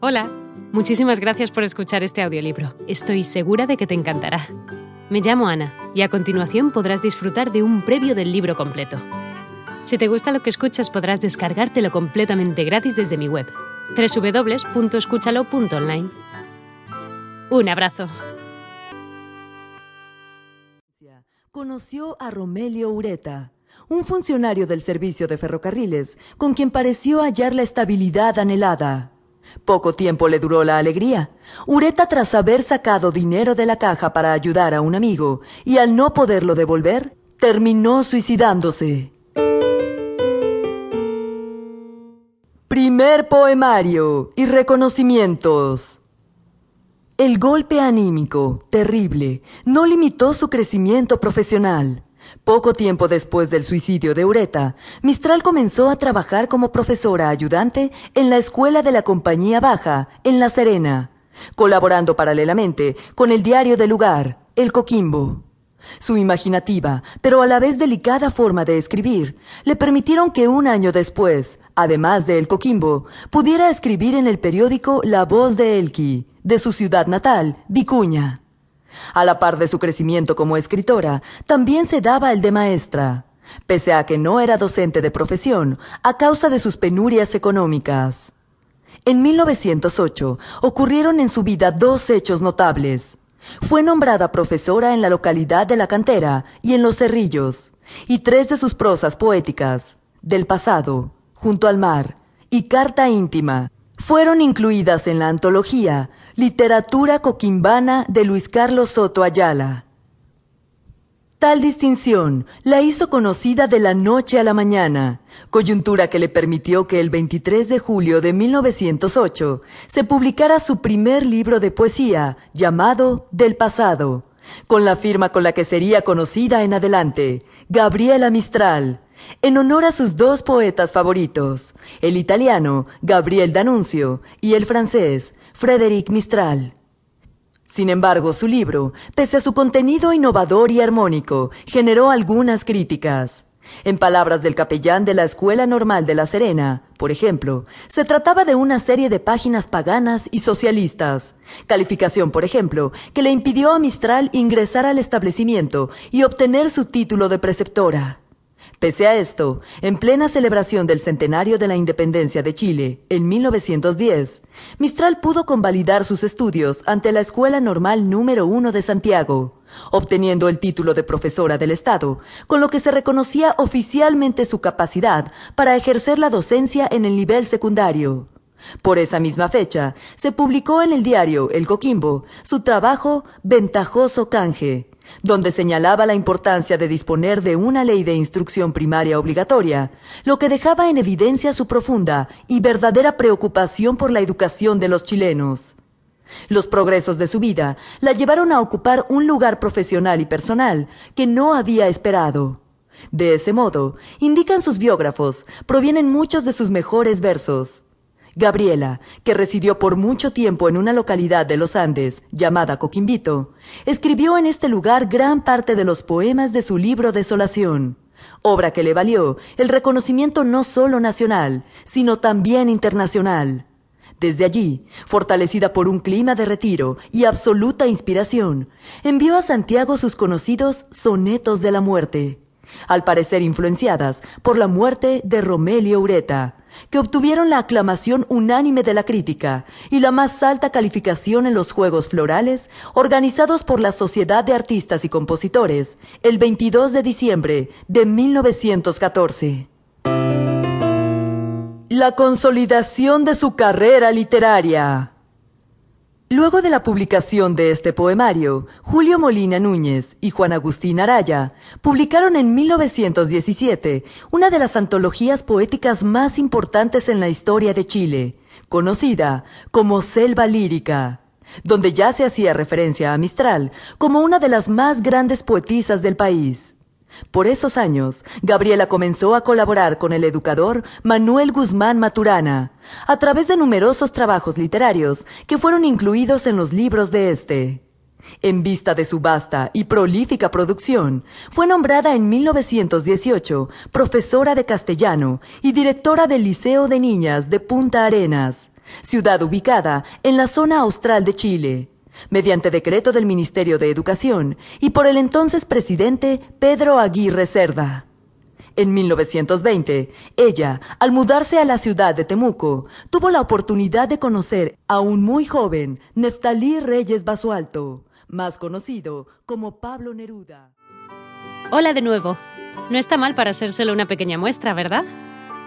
Hola, muchísimas gracias por escuchar este audiolibro. Estoy segura de que te encantará. Me llamo Ana y a continuación podrás disfrutar de un previo del libro completo. Si te gusta lo que escuchas podrás descargártelo completamente gratis desde mi web, www.escúchalo.online. Un abrazo. Conoció a Romelio Ureta, un funcionario del servicio de ferrocarriles, con quien pareció hallar la estabilidad anhelada. Poco tiempo le duró la alegría. Ureta, tras haber sacado dinero de la caja para ayudar a un amigo y al no poderlo devolver, terminó suicidándose. Primer poemario y reconocimientos. El golpe anímico, terrible, no limitó su crecimiento profesional. Poco tiempo después del suicidio de Ureta, Mistral comenzó a trabajar como profesora ayudante en la escuela de la Compañía Baja, en La Serena, colaborando paralelamente con el diario del lugar, El Coquimbo. Su imaginativa, pero a la vez delicada forma de escribir, le permitieron que un año después, además de El Coquimbo, pudiera escribir en el periódico La Voz de Elqui, de su ciudad natal, Vicuña. A la par de su crecimiento como escritora, también se daba el de maestra, pese a que no era docente de profesión a causa de sus penurias económicas. En 1908 ocurrieron en su vida dos hechos notables. Fue nombrada profesora en la localidad de La Cantera y en Los Cerrillos, y tres de sus prosas poéticas, Del pasado, Junto al mar y Carta íntima, fueron incluidas en la antología Literatura Coquimbana de Luis Carlos Soto Ayala. Tal distinción la hizo conocida de la noche a la mañana, coyuntura que le permitió que el 23 de julio de 1908 se publicara su primer libro de poesía llamado Del pasado, con la firma con la que sería conocida en adelante, Gabriela Mistral, en honor a sus dos poetas favoritos, el italiano Gabriel D'Annunzio y el francés Frédéric Mistral. Sin embargo, su libro, pese a su contenido innovador y armónico, generó algunas críticas. En palabras del capellán de la Escuela Normal de La Serena, por ejemplo, se trataba de una serie de páginas paganas y socialistas. Calificación, por ejemplo, que le impidió a Mistral ingresar al establecimiento y obtener su título de preceptora. Pese a esto, en plena celebración del centenario de la independencia de Chile, en 1910, Mistral pudo convalidar sus estudios ante la Escuela Normal número 1 de Santiago, obteniendo el título de profesora del Estado, con lo que se reconocía oficialmente su capacidad para ejercer la docencia en el nivel secundario. Por esa misma fecha, se publicó en el diario El Coquimbo su trabajo Ventajoso Canje, donde señalaba la importancia de disponer de una ley de instrucción primaria obligatoria, lo que dejaba en evidencia su profunda y verdadera preocupación por la educación de los chilenos. Los progresos de su vida la llevaron a ocupar un lugar profesional y personal que no había esperado. De ese modo, indican sus biógrafos, provienen muchos de sus mejores versos. Gabriela, que residió por mucho tiempo en una localidad de los Andes llamada Coquimbito, escribió en este lugar gran parte de los poemas de su libro Desolación, obra que le valió el reconocimiento no solo nacional, sino también internacional. Desde allí, fortalecida por un clima de retiro y absoluta inspiración, envió a Santiago sus conocidos Sonetos de la Muerte, al parecer influenciadas por la muerte de Romelio Ureta, que obtuvieron la aclamación unánime de la crítica y la más alta calificación en los Juegos Florales organizados por la Sociedad de Artistas y Compositores el 22 de diciembre de 1914. La consolidación de su carrera literaria. Luego de la publicación de este poemario, Julio Molina Núñez y Juan Agustín Araya publicaron en 1917 una de las antologías poéticas más importantes en la historia de Chile, conocida como Selva Lírica, donde ya se hacía referencia a Mistral como una de las más grandes poetisas del país. Por esos años, Gabriela comenzó a colaborar con el educador Manuel Guzmán Maturana, a través de numerosos trabajos literarios que fueron incluidos en los libros de este. En vista de su vasta y prolífica producción, fue nombrada en 1918 profesora de castellano y directora del Liceo de Niñas de Punta Arenas, ciudad ubicada en la zona austral de Chile, mediante decreto del Ministerio de Educación y por el entonces presidente Pedro Aguirre Cerda. En 1920, ella, al mudarse a la ciudad de Temuco, tuvo la oportunidad de conocer a un muy joven Neftalí Reyes Basualto, más conocido como Pablo Neruda. Hola de nuevo. No está mal para solo una pequeña muestra, ¿verdad?